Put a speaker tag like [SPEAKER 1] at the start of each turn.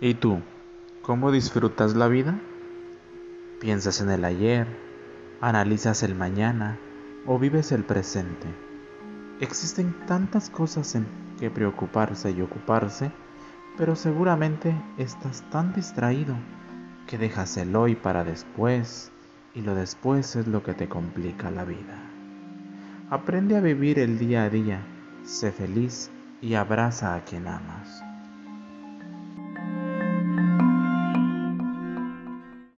[SPEAKER 1] ¿Y tú? ¿Cómo disfrutas la vida? ¿Piensas en el ayer? ¿Analizas el mañana? ¿O vives el presente? Existen tantas cosas en que preocuparse y ocuparse, pero seguramente estás tan distraído que dejas el hoy para después y lo después es lo que te complica la vida. Aprende a vivir el día a día, sé feliz y abraza a quien amas.